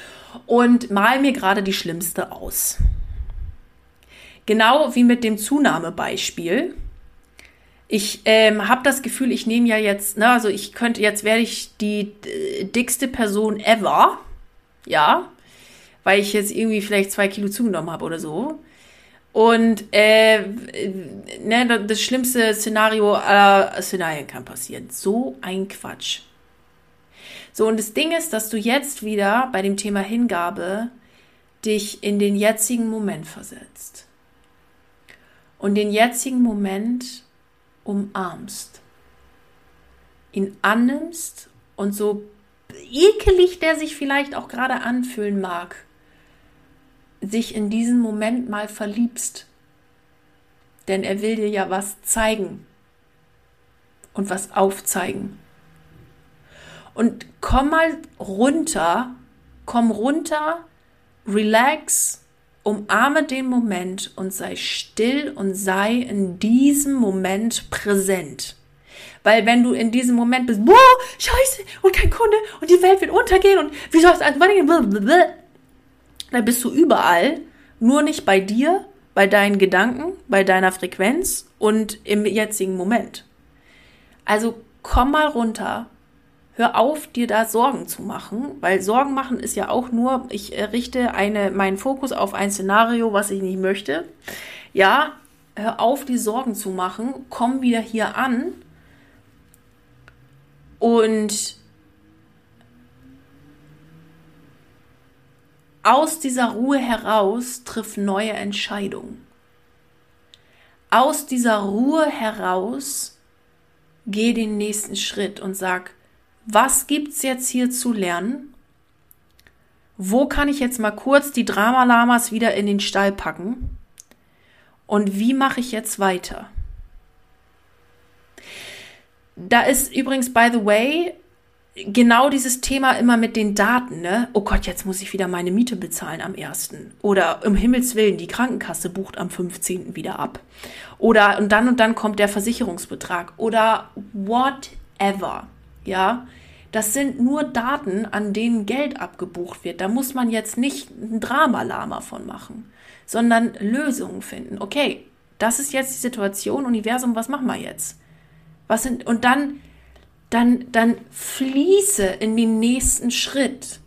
und mal mir gerade die schlimmste aus. Genau wie mit dem Zunahmebeispiel ich ähm, habe das Gefühl, ich nehme ja jetzt, ne, also ich könnte, jetzt werde ich die äh, dickste Person ever, ja, weil ich jetzt irgendwie vielleicht zwei Kilo zugenommen habe oder so. Und äh, ne, das schlimmste Szenario aller Szenarien kann passieren. So ein Quatsch. So, und das Ding ist, dass du jetzt wieder bei dem Thema Hingabe dich in den jetzigen Moment versetzt. Und den jetzigen Moment umarmst, ihn annimmst und so ekelig der sich vielleicht auch gerade anfühlen mag, sich in diesen Moment mal verliebst. Denn er will dir ja was zeigen und was aufzeigen. Und komm mal runter, komm runter, relax, umarme den Moment und sei still und sei in diesem Moment präsent. Weil wenn du in diesem Moment bist, boah, scheiße, und kein Kunde, und die Welt wird untergehen, und wie soll es alles weitergehen, dann bist du überall, nur nicht bei dir, bei deinen Gedanken, bei deiner Frequenz und im jetzigen Moment. Also komm mal runter, hör auf, dir da Sorgen zu machen, weil Sorgen machen ist ja auch nur, ich richte eine, meinen Fokus auf ein Szenario, was ich nicht möchte. Ja, hör auf, die Sorgen zu machen, komm wieder hier an und aus dieser Ruhe heraus triff neue Entscheidungen. Aus dieser Ruhe heraus geh den nächsten Schritt und sag, was gibt's jetzt hier zu lernen? Wo kann ich jetzt mal kurz die Dramalamas wieder in den Stall packen? Und wie mache ich jetzt weiter? Da ist übrigens, by the way, genau dieses Thema immer mit den Daten, ne? Oh Gott, jetzt muss ich wieder meine Miete bezahlen am 1. Oder im Himmels Willen, die Krankenkasse bucht am 15. wieder ab. Oder und dann und dann kommt der Versicherungsbetrag. Oder whatever. Ja. Das sind nur Daten, an denen Geld abgebucht wird. Da muss man jetzt nicht ein Dramalama von machen, sondern Lösungen finden. Okay, das ist jetzt die Situation, Universum, was machen wir jetzt? Was sind, und dann dann, dann fließe in den nächsten Schritt.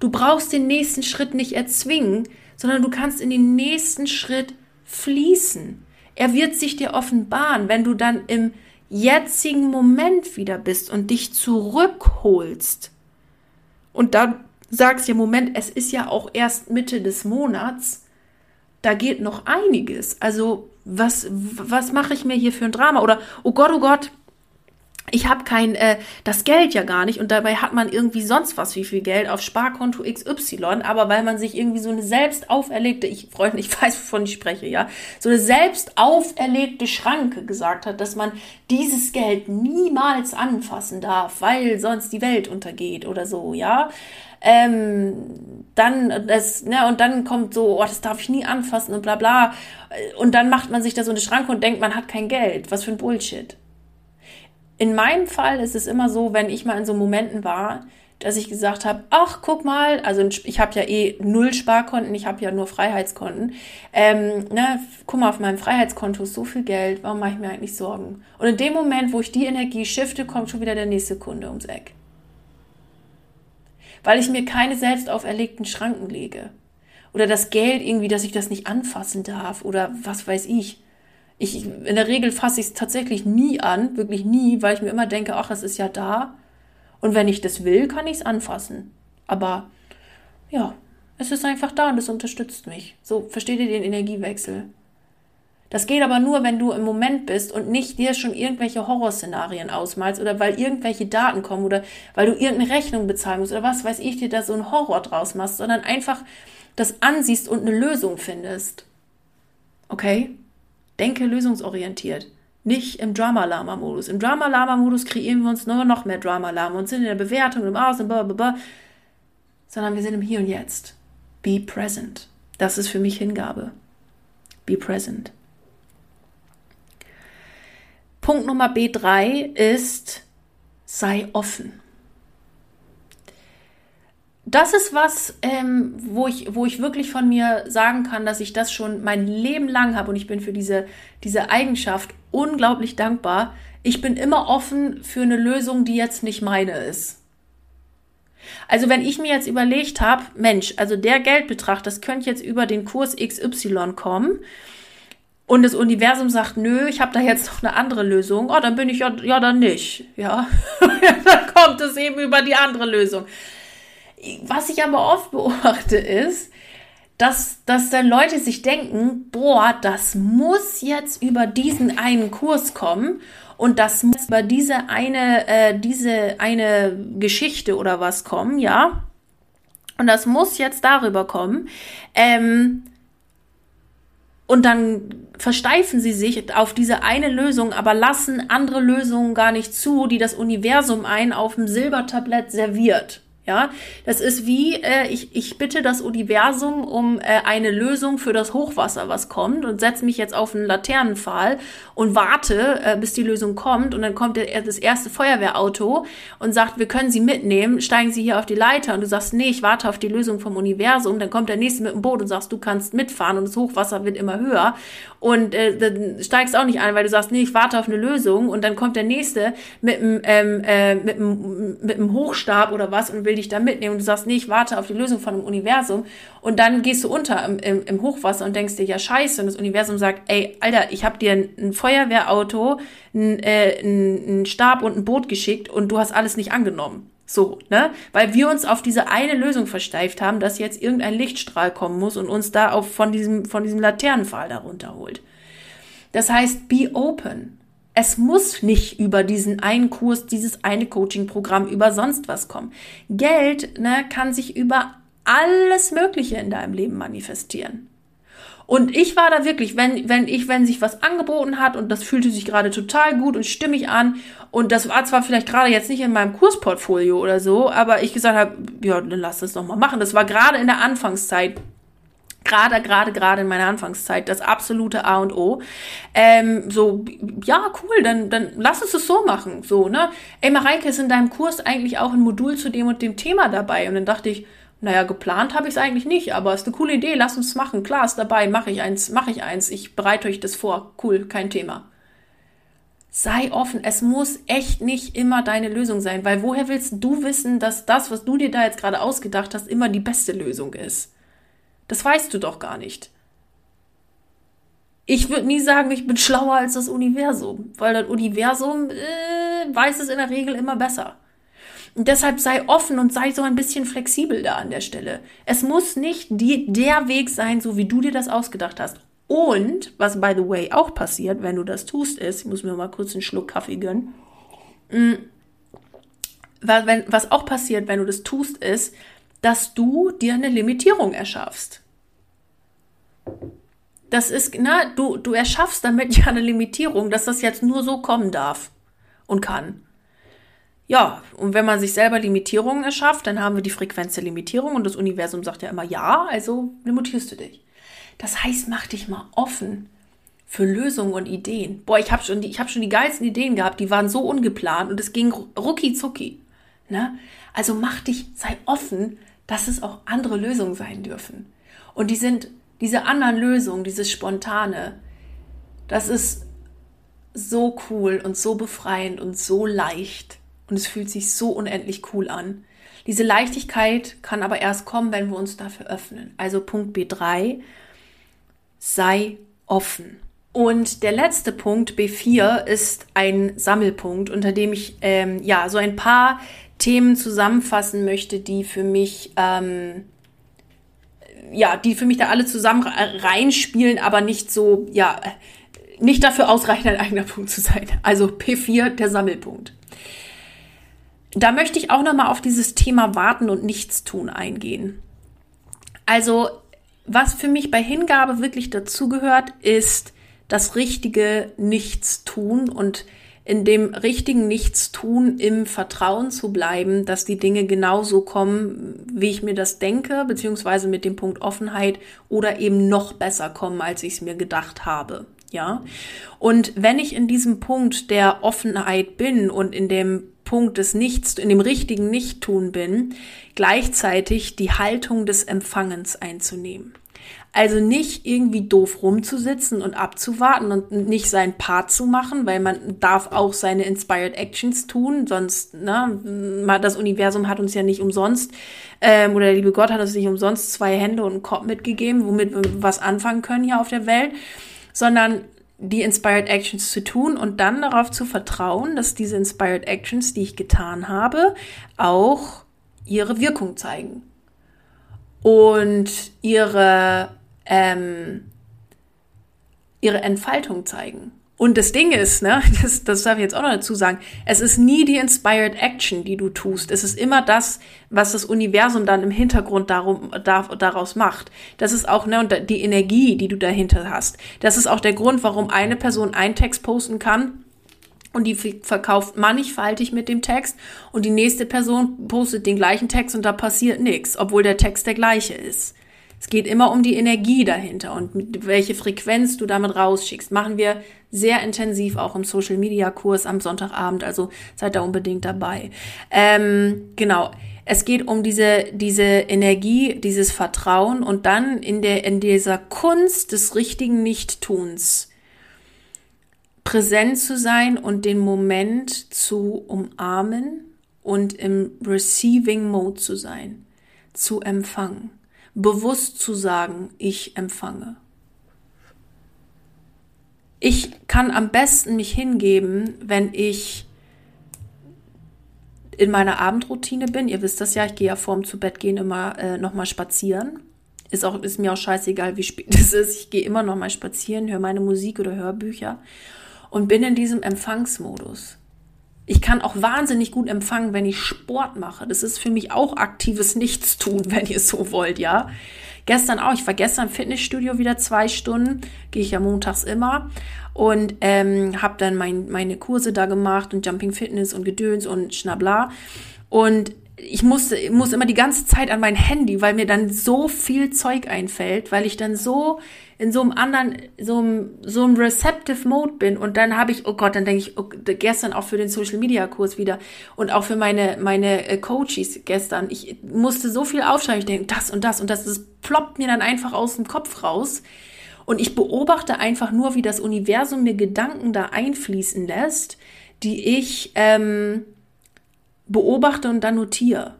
Du brauchst den nächsten Schritt nicht erzwingen, sondern du kannst in den nächsten Schritt fließen. Er wird sich dir offenbaren, wenn du dann im jetzigen Moment wieder bist und dich zurückholst. Und dann sagst du, Moment, es ist ja auch erst Mitte des Monats. Da geht noch einiges. Also, was, was mache ich mir hier für ein Drama? Oder, oh Gott, oh Gott, ich habe kein äh, das Geld ja gar nicht und dabei hat man irgendwie sonst was wie viel Geld auf Sparkonto XY, aber weil man sich irgendwie so eine selbst auferlegte, ich Freunde, ich *laughs* weiß, wovon ich spreche, ja, so eine selbst auferlegte Schranke gesagt hat, dass man dieses Geld niemals anfassen darf, weil sonst die Welt untergeht oder so, ja. Ähm, dann das, ne, und dann kommt so, oh, das darf ich nie anfassen und bla bla. Und dann macht man sich da so eine Schranke und denkt, man hat kein Geld. Was für ein Bullshit in meinem Fall ist es immer so, wenn ich mal in so Momenten war, dass ich gesagt habe, ach, guck mal, also ich habe ja eh null Sparkonten, ich habe ja nur Freiheitskonten. Ähm, ne, guck mal, auf meinem Freiheitskonto ist so viel Geld, warum mache ich mir eigentlich Sorgen? Und in dem Moment, wo ich die Energie shifte, kommt schon wieder der nächste Kunde ums Eck. Weil ich mir keine selbst auferlegten Schranken lege. Oder das Geld irgendwie, dass ich das nicht anfassen darf oder was weiß ich. Ich, in der Regel fasse ich es tatsächlich nie an, wirklich nie, weil ich mir immer denke, ach, es ist ja da. Und wenn ich das will, kann ich es anfassen. Aber ja, es ist einfach da und es unterstützt mich. So, versteht ihr den Energiewechsel? Das geht aber nur, wenn du im Moment bist und nicht dir schon irgendwelche Horrorszenarien ausmalst oder weil irgendwelche Daten kommen oder weil du irgendeine Rechnung bezahlen musst oder was weiß ich dir da so einen Horror draus machst, sondern einfach das ansiehst und eine Lösung findest. Okay? Denke lösungsorientiert. Nicht im Drama-Lama-Modus. Im Drama-Lama-Modus kreieren wir uns nur noch mehr Drama-Lama und sind in der Bewertung, im Außen, blablabla. Sondern wir sind im Hier und Jetzt. Be present. Das ist für mich Hingabe. Be present. Punkt Nummer B3 ist, sei offen das ist was, ähm, wo, ich, wo ich wirklich von mir sagen kann, dass ich das schon mein Leben lang habe und ich bin für diese, diese Eigenschaft unglaublich dankbar. Ich bin immer offen für eine Lösung, die jetzt nicht meine ist. Also wenn ich mir jetzt überlegt habe, Mensch, also der Geldbetrag, das könnte jetzt über den Kurs XY kommen und das Universum sagt, nö, ich habe da jetzt noch eine andere Lösung, oh, dann bin ich ja, ja dann nicht, ja, *laughs* dann kommt es eben über die andere Lösung. Was ich aber oft beobachte ist, dass, dass dann Leute sich denken, boah, das muss jetzt über diesen einen Kurs kommen und das muss über diese eine, äh, diese eine Geschichte oder was kommen, ja. Und das muss jetzt darüber kommen. Ähm, und dann versteifen sie sich auf diese eine Lösung, aber lassen andere Lösungen gar nicht zu, die das Universum ein auf dem Silbertablett serviert. Ja, das ist wie, äh, ich, ich bitte das Universum um äh, eine Lösung für das Hochwasser, was kommt und setze mich jetzt auf einen Laternenpfahl und warte, äh, bis die Lösung kommt und dann kommt der, das erste Feuerwehrauto und sagt, wir können Sie mitnehmen, steigen Sie hier auf die Leiter und du sagst, nee, ich warte auf die Lösung vom Universum, dann kommt der nächste mit dem Boot und sagst, du kannst mitfahren und das Hochwasser wird immer höher und äh, dann steigst auch nicht ein, weil du sagst, nee, ich warte auf eine Lösung und dann kommt der nächste mit einem ähm, äh, mit einem mit einem Hochstab oder was und will dich da mitnehmen und du sagst, nee, ich warte auf die Lösung von dem Universum und dann gehst du unter im, im, im Hochwasser und denkst dir, ja scheiße und das Universum sagt, ey, Alter, ich habe dir ein, ein Feuerwehrauto, ein, äh, ein, Stab und ein Boot geschickt und du hast alles nicht angenommen. So, ne? Weil wir uns auf diese eine Lösung versteift haben, dass jetzt irgendein Lichtstrahl kommen muss und uns da auf, von diesem, von diesem Laternenpfahl darunter holt. Das heißt, be open. Es muss nicht über diesen einen Kurs, dieses eine Coaching-Programm, über sonst was kommen. Geld ne, kann sich über alles Mögliche in deinem Leben manifestieren. Und ich war da wirklich, wenn, wenn ich, wenn sich was angeboten hat und das fühlte sich gerade total gut und stimmig an und das war zwar vielleicht gerade jetzt nicht in meinem Kursportfolio oder so, aber ich gesagt habe, ja, dann lass das doch mal machen. Das war gerade in der Anfangszeit gerade, gerade, gerade in meiner Anfangszeit das absolute A und O. Ähm, so, ja, cool, dann, dann lass uns das so machen. So, ne? Ey, Mareike, ist in deinem Kurs eigentlich auch ein Modul zu dem und dem Thema dabei? Und dann dachte ich, naja, geplant habe ich es eigentlich nicht, aber ist eine coole Idee, lass uns machen. Klar, ist dabei, mache ich eins, mache ich eins, ich bereite euch das vor. Cool, kein Thema. Sei offen, es muss echt nicht immer deine Lösung sein, weil woher willst du wissen, dass das, was du dir da jetzt gerade ausgedacht hast, immer die beste Lösung ist? Das weißt du doch gar nicht. Ich würde nie sagen, ich bin schlauer als das Universum, weil das Universum äh, weiß es in der Regel immer besser. Und deshalb sei offen und sei so ein bisschen flexibel da an der Stelle. Es muss nicht die, der Weg sein, so wie du dir das ausgedacht hast. Und, was by the way auch passiert, wenn du das tust, ist, ich muss mir mal kurz einen Schluck Kaffee gönnen. Mm, was auch passiert, wenn du das tust, ist, dass du dir eine Limitierung erschaffst. Das ist, na, du, du erschaffst damit *laughs* ja eine Limitierung, dass das jetzt nur so kommen darf und kann. Ja, und wenn man sich selber Limitierungen erschafft, dann haben wir die Frequenz der Limitierung und das Universum sagt ja immer ja, also limitierst du dich. Das heißt, mach dich mal offen für Lösungen und Ideen. Boah, ich habe schon, die, hab schon die geilsten Ideen gehabt, die waren so ungeplant und es ging rucki zucki. Ne? Also mach dich, sei offen dass es auch andere Lösungen sein dürfen. Und die sind diese anderen Lösungen, dieses Spontane, das ist so cool und so befreiend und so leicht. Und es fühlt sich so unendlich cool an. Diese Leichtigkeit kann aber erst kommen, wenn wir uns dafür öffnen. Also Punkt B3, sei offen. Und der letzte Punkt, B4, ist ein Sammelpunkt, unter dem ich ähm, ja so ein paar Themen zusammenfassen möchte, die für mich, ähm, ja, die für mich da alle zusammen reinspielen, aber nicht so, ja, nicht dafür ausreichend ein eigener Punkt zu sein. Also P4, der Sammelpunkt. Da möchte ich auch nochmal auf dieses Thema Warten und Nichtstun eingehen. Also, was für mich bei Hingabe wirklich dazugehört, ist das richtige Nichtstun und in dem richtigen Nichtstun im Vertrauen zu bleiben, dass die Dinge genauso kommen, wie ich mir das denke, beziehungsweise mit dem Punkt Offenheit oder eben noch besser kommen, als ich es mir gedacht habe. Ja. Und wenn ich in diesem Punkt der Offenheit bin und in dem Punkt des Nichts, in dem richtigen Nichttun bin, gleichzeitig die Haltung des Empfangens einzunehmen. Also nicht irgendwie doof rumzusitzen und abzuwarten und nicht seinen Part zu machen, weil man darf auch seine Inspired Actions tun, sonst, ne, das Universum hat uns ja nicht umsonst, ähm, oder der liebe Gott hat uns nicht umsonst zwei Hände und einen Kopf mitgegeben, womit wir was anfangen können hier auf der Welt, sondern die Inspired Actions zu tun und dann darauf zu vertrauen, dass diese Inspired Actions, die ich getan habe, auch ihre Wirkung zeigen und ihre, ähm, ihre Entfaltung zeigen. Und das Ding ist, ne, *laughs* das, das darf ich jetzt auch noch dazu sagen, es ist nie die Inspired Action, die du tust. Es ist immer das, was das Universum dann im Hintergrund darum, da, daraus macht. Das ist auch, ne, und die Energie, die du dahinter hast. Das ist auch der Grund, warum eine Person einen Text posten kann und die verkauft mannigfaltig mit dem Text und die nächste Person postet den gleichen Text und da passiert nichts, obwohl der Text der gleiche ist. Es geht immer um die Energie dahinter und mit welche Frequenz du damit rausschickst. Machen wir sehr intensiv auch im Social Media Kurs am Sonntagabend, also seid da unbedingt dabei. Ähm, genau. Es geht um diese, diese Energie, dieses Vertrauen und dann in der, in dieser Kunst des richtigen Nichttuns präsent zu sein und den Moment zu umarmen und im Receiving Mode zu sein, zu empfangen, bewusst zu sagen, ich empfange. Ich kann am besten mich hingeben, wenn ich in meiner Abendroutine bin. Ihr wisst das ja, ich gehe ja vorm zu Bett gehen immer äh, noch mal spazieren. Ist auch ist mir auch scheißegal, wie spät *laughs* es ist. Ich gehe immer noch mal spazieren, höre meine Musik oder Hörbücher und bin in diesem Empfangsmodus. Ich kann auch wahnsinnig gut empfangen, wenn ich Sport mache. Das ist für mich auch aktives Nichtstun, *laughs* wenn ihr so wollt, ja. Gestern auch. Ich war gestern im Fitnessstudio wieder zwei Stunden. Gehe ich ja montags immer. Und ähm, habe dann mein, meine Kurse da gemacht und Jumping Fitness und Gedöns und Schnabla. Und ich musste, muss immer die ganze Zeit an mein Handy, weil mir dann so viel Zeug einfällt, weil ich dann so in so einem anderen, so einem, so einem receptive Mode bin und dann habe ich, oh Gott, dann denke ich, oh, gestern auch für den Social Media Kurs wieder und auch für meine, meine äh, Coaches gestern, ich musste so viel aufschreiben, ich denke, das und das und das, das ploppt mir dann einfach aus dem Kopf raus und ich beobachte einfach nur, wie das Universum mir Gedanken da einfließen lässt, die ich, ähm, beobachte und dann notiere.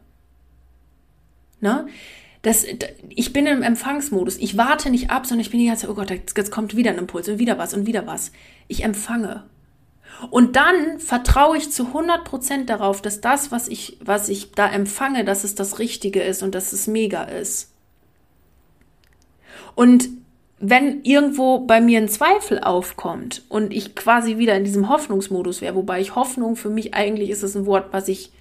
Ne? Das, ich bin im Empfangsmodus. Ich warte nicht ab, sondern ich bin die ganze Zeit, oh Gott, jetzt kommt wieder ein Impuls und wieder was und wieder was. Ich empfange. Und dann vertraue ich zu 100 Prozent darauf, dass das, was ich, was ich da empfange, dass es das Richtige ist und dass es mega ist. Und wenn irgendwo bei mir ein Zweifel aufkommt und ich quasi wieder in diesem Hoffnungsmodus wäre, wobei ich Hoffnung für mich eigentlich ist es ein Wort, was ich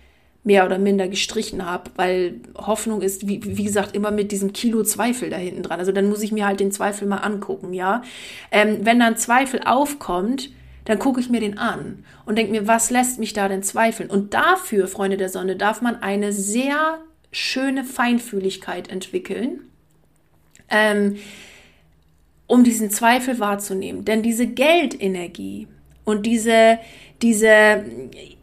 mehr oder minder gestrichen habe, weil Hoffnung ist, wie, wie gesagt, immer mit diesem Kilo Zweifel da hinten dran. Also dann muss ich mir halt den Zweifel mal angucken, ja. Ähm, wenn dann Zweifel aufkommt, dann gucke ich mir den an und denke mir, was lässt mich da denn zweifeln? Und dafür, Freunde der Sonne, darf man eine sehr schöne Feinfühligkeit entwickeln, ähm, um diesen Zweifel wahrzunehmen. Denn diese Geldenergie und diese, diese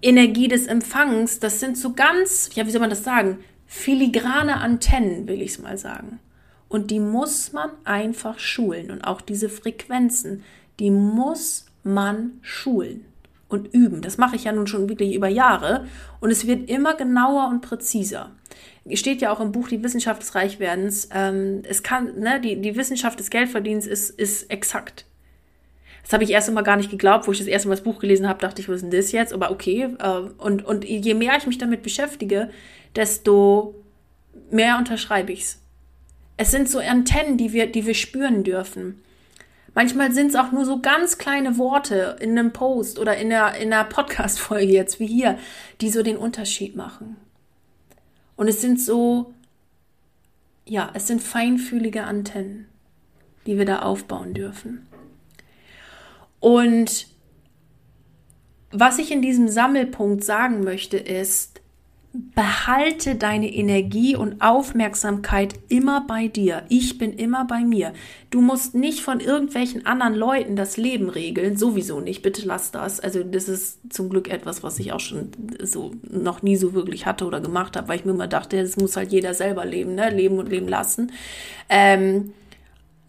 Energie des Empfangs, das sind so ganz, ja, wie soll man das sagen? Filigrane Antennen, will ich es mal sagen. Und die muss man einfach schulen. Und auch diese Frequenzen, die muss man schulen und üben. Das mache ich ja nun schon wirklich über Jahre. Und es wird immer genauer und präziser. Steht ja auch im Buch Die Wissenschaft des Reichwerdens. Ähm, es kann, ne, die, die Wissenschaft des Geldverdienens ist, ist exakt. Das habe ich erst einmal gar nicht geglaubt, wo ich das erste Mal das Buch gelesen habe, dachte ich, was ist denn das jetzt? Aber okay. Äh, und, und je mehr ich mich damit beschäftige, desto mehr unterschreibe ich es. Es sind so Antennen, die wir, die wir spüren dürfen. Manchmal sind es auch nur so ganz kleine Worte in einem Post oder in einer, in einer Podcast-Folge jetzt, wie hier, die so den Unterschied machen. Und es sind so, ja, es sind feinfühlige Antennen, die wir da aufbauen dürfen. Und was ich in diesem Sammelpunkt sagen möchte, ist, behalte deine Energie und Aufmerksamkeit immer bei dir. Ich bin immer bei mir. Du musst nicht von irgendwelchen anderen Leuten das Leben regeln. Sowieso nicht. Bitte lass das. Also das ist zum Glück etwas, was ich auch schon so noch nie so wirklich hatte oder gemacht habe, weil ich mir immer dachte, das muss halt jeder selber leben, ne? Leben und leben lassen. Ähm,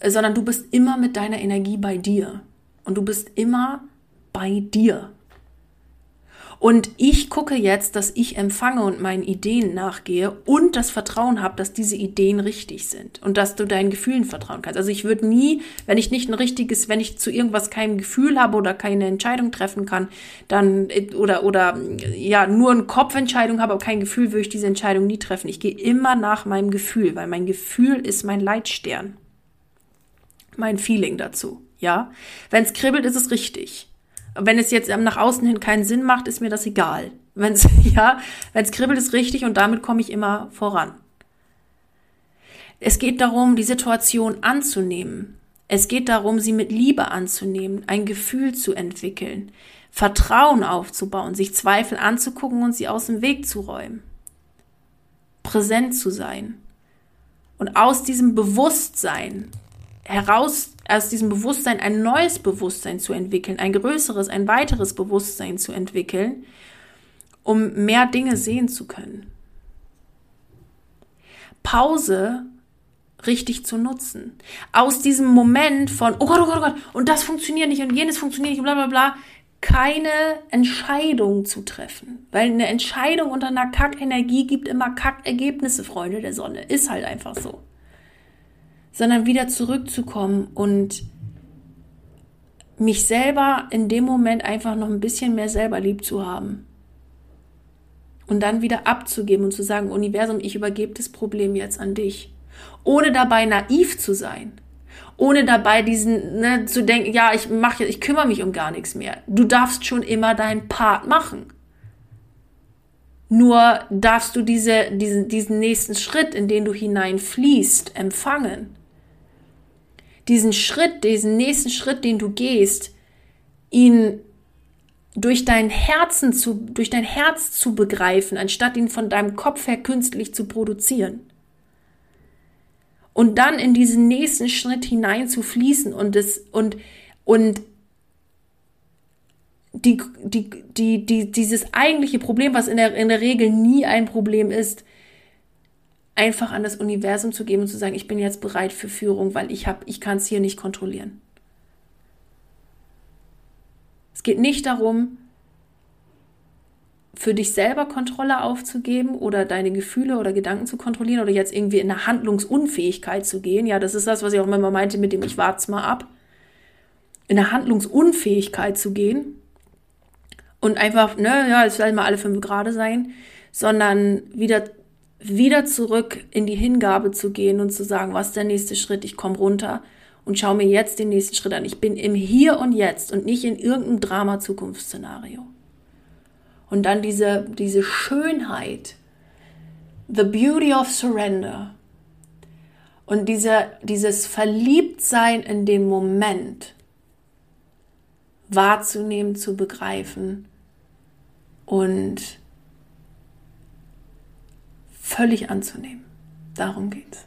sondern du bist immer mit deiner Energie bei dir und du bist immer bei dir. Und ich gucke jetzt, dass ich empfange und meinen Ideen nachgehe und das Vertrauen habe, dass diese Ideen richtig sind und dass du deinen Gefühlen vertrauen kannst. Also ich würde nie, wenn ich nicht ein richtiges, wenn ich zu irgendwas kein Gefühl habe oder keine Entscheidung treffen kann, dann oder oder ja nur eine Kopfentscheidung habe, aber kein Gefühl, würde ich diese Entscheidung nie treffen. Ich gehe immer nach meinem Gefühl, weil mein Gefühl ist mein Leitstern, mein Feeling dazu. Ja, wenn es kribbelt, ist es richtig. Wenn es jetzt nach außen hin keinen Sinn macht, ist mir das egal. Wenn es *laughs* ja, wenn es kribbelt, ist richtig und damit komme ich immer voran. Es geht darum, die Situation anzunehmen, Es geht darum, sie mit Liebe anzunehmen, ein Gefühl zu entwickeln, Vertrauen aufzubauen, sich Zweifel anzugucken und sie aus dem Weg zu räumen. Präsent zu sein. Und aus diesem Bewusstsein heraus, aus diesem Bewusstsein ein neues Bewusstsein zu entwickeln, ein größeres, ein weiteres Bewusstsein zu entwickeln, um mehr Dinge sehen zu können. Pause richtig zu nutzen. Aus diesem Moment von, oh Gott, oh Gott, oh Gott, und das funktioniert nicht und jenes funktioniert nicht bla bla bla, keine Entscheidung zu treffen. Weil eine Entscheidung unter einer Kackenergie gibt immer Kackergebnisse, Freunde der Sonne. Ist halt einfach so. Sondern wieder zurückzukommen und mich selber in dem Moment einfach noch ein bisschen mehr selber lieb zu haben. Und dann wieder abzugeben und zu sagen, Universum, ich übergebe das Problem jetzt an dich ohne dabei naiv zu sein, ohne dabei diesen ne, zu denken, ja, ich mache, ich kümmere mich um gar nichts mehr. Du darfst schon immer deinen Part machen. Nur darfst du diese, diesen, diesen nächsten Schritt, in den du hineinfließt, empfangen. Diesen Schritt, diesen nächsten Schritt, den du gehst, ihn durch dein Herzen zu, durch dein Herz zu begreifen, anstatt ihn von deinem Kopf her künstlich zu produzieren. Und dann in diesen nächsten Schritt hinein zu fließen und das und und die, die, die, die, dieses eigentliche Problem, was in der, in der Regel nie ein Problem ist, einfach an das Universum zu geben und zu sagen, ich bin jetzt bereit für Führung, weil ich habe, ich kann es hier nicht kontrollieren. Es geht nicht darum, für dich selber Kontrolle aufzugeben oder deine Gefühle oder Gedanken zu kontrollieren oder jetzt irgendwie in eine Handlungsunfähigkeit zu gehen. Ja, das ist das, was ich auch immer meinte mit dem ich wart's mal ab. In eine Handlungsunfähigkeit zu gehen und einfach, ne, ja, es werden mal alle fünf Grade sein, sondern wieder, wieder zurück in die Hingabe zu gehen und zu sagen, was ist der nächste Schritt? Ich komme runter und schaue mir jetzt den nächsten Schritt an. Ich bin im Hier und Jetzt und nicht in irgendeinem Drama-Zukunftsszenario. Und dann diese, diese Schönheit, the beauty of surrender. Und diese, dieses Verliebtsein in den Moment wahrzunehmen, zu begreifen und völlig anzunehmen. Darum geht's.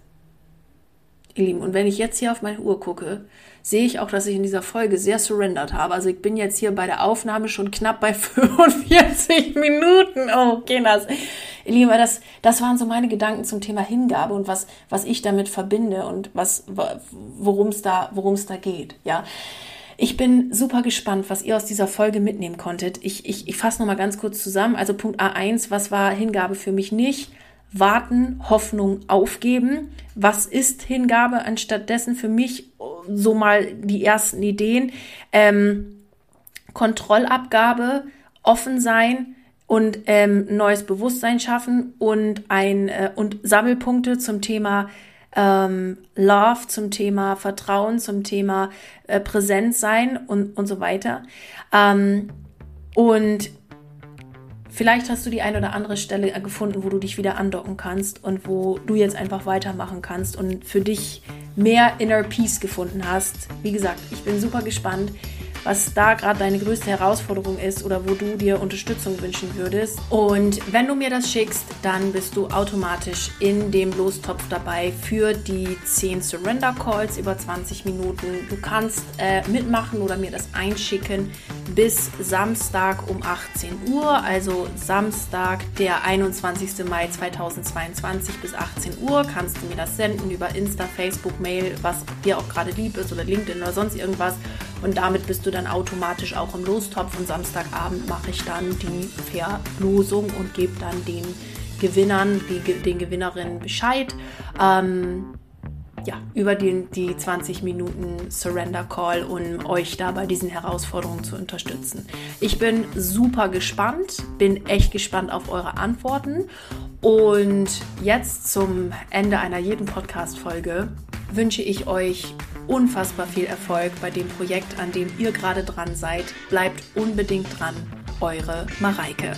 Ihr Lieben, und wenn ich jetzt hier auf meine Uhr gucke, sehe ich auch, dass ich in dieser Folge sehr surrendered habe. Also ich bin jetzt hier bei der Aufnahme schon knapp bei *laughs* 45 Minuten. Oh, Kinders. Ihr Lieben, das, das waren so meine Gedanken zum Thema Hingabe und was, was ich damit verbinde und worum es da, worum es da geht. Ja. Ich bin super gespannt, was ihr aus dieser Folge mitnehmen konntet. Ich, ich, ich fasse nochmal ganz kurz zusammen. Also Punkt A1, was war Hingabe für mich nicht? Warten, Hoffnung aufgeben. Was ist Hingabe? Anstattdessen für mich so mal die ersten Ideen. Ähm, Kontrollabgabe, offen sein und ähm, neues Bewusstsein schaffen und ein äh, und Sammelpunkte zum Thema ähm, Love, zum Thema Vertrauen, zum Thema äh, Präsent sein und, und so weiter. Ähm, und Vielleicht hast du die eine oder andere Stelle gefunden, wo du dich wieder andocken kannst und wo du jetzt einfach weitermachen kannst und für dich mehr Inner Peace gefunden hast. Wie gesagt, ich bin super gespannt was da gerade deine größte Herausforderung ist oder wo du dir Unterstützung wünschen würdest. Und wenn du mir das schickst, dann bist du automatisch in dem Lostopf dabei für die 10 Surrender Calls über 20 Minuten. Du kannst äh, mitmachen oder mir das einschicken bis Samstag um 18 Uhr, also Samstag, der 21. Mai 2022 bis 18 Uhr, kannst du mir das senden über Insta, Facebook, Mail, was dir auch gerade lieb ist oder LinkedIn oder sonst irgendwas. Und damit bist du dann automatisch auch im Lostopf. Und Samstagabend mache ich dann die Verlosung und gebe dann den Gewinnern, die, den Gewinnerinnen Bescheid. Ähm, ja, über den, die 20 Minuten Surrender Call, um euch da bei diesen Herausforderungen zu unterstützen. Ich bin super gespannt, bin echt gespannt auf eure Antworten. Und jetzt zum Ende einer jeden Podcast-Folge wünsche ich euch unfassbar viel Erfolg bei dem Projekt, an dem ihr gerade dran seid. Bleibt unbedingt dran. Eure Mareike.